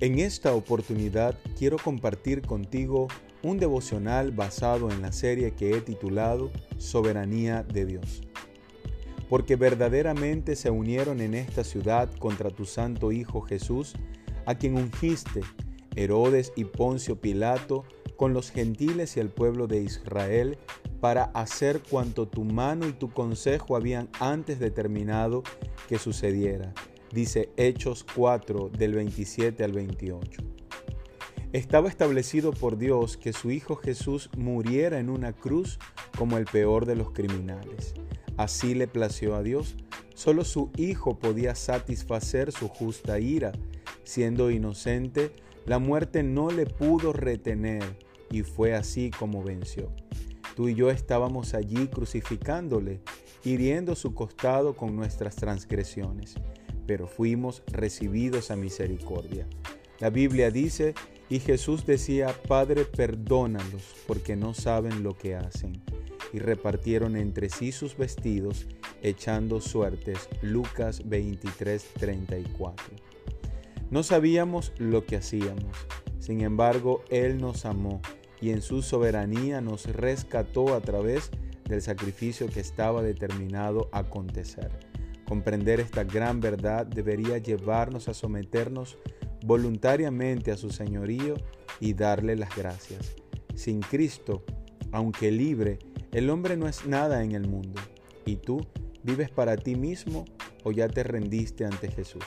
En esta oportunidad quiero compartir contigo un devocional basado en la serie que he titulado Soberanía de Dios. Porque verdaderamente se unieron en esta ciudad contra tu santo Hijo Jesús, a quien ungiste, Herodes y Poncio Pilato, con los gentiles y el pueblo de Israel, para hacer cuanto tu mano y tu consejo habían antes determinado que sucediera dice Hechos 4 del 27 al 28. Estaba establecido por Dios que su Hijo Jesús muriera en una cruz como el peor de los criminales. Así le plació a Dios. Solo su Hijo podía satisfacer su justa ira. Siendo inocente, la muerte no le pudo retener y fue así como venció. Tú y yo estábamos allí crucificándole, hiriendo su costado con nuestras transgresiones pero fuimos recibidos a misericordia. La Biblia dice, y Jesús decía, Padre, perdónalos, porque no saben lo que hacen. Y repartieron entre sí sus vestidos, echando suertes. Lucas 23, 34. No sabíamos lo que hacíamos, sin embargo, Él nos amó y en su soberanía nos rescató a través del sacrificio que estaba determinado a acontecer. Comprender esta gran verdad debería llevarnos a someternos voluntariamente a su señorío y darle las gracias. Sin Cristo, aunque libre, el hombre no es nada en el mundo. ¿Y tú vives para ti mismo o ya te rendiste ante Jesús?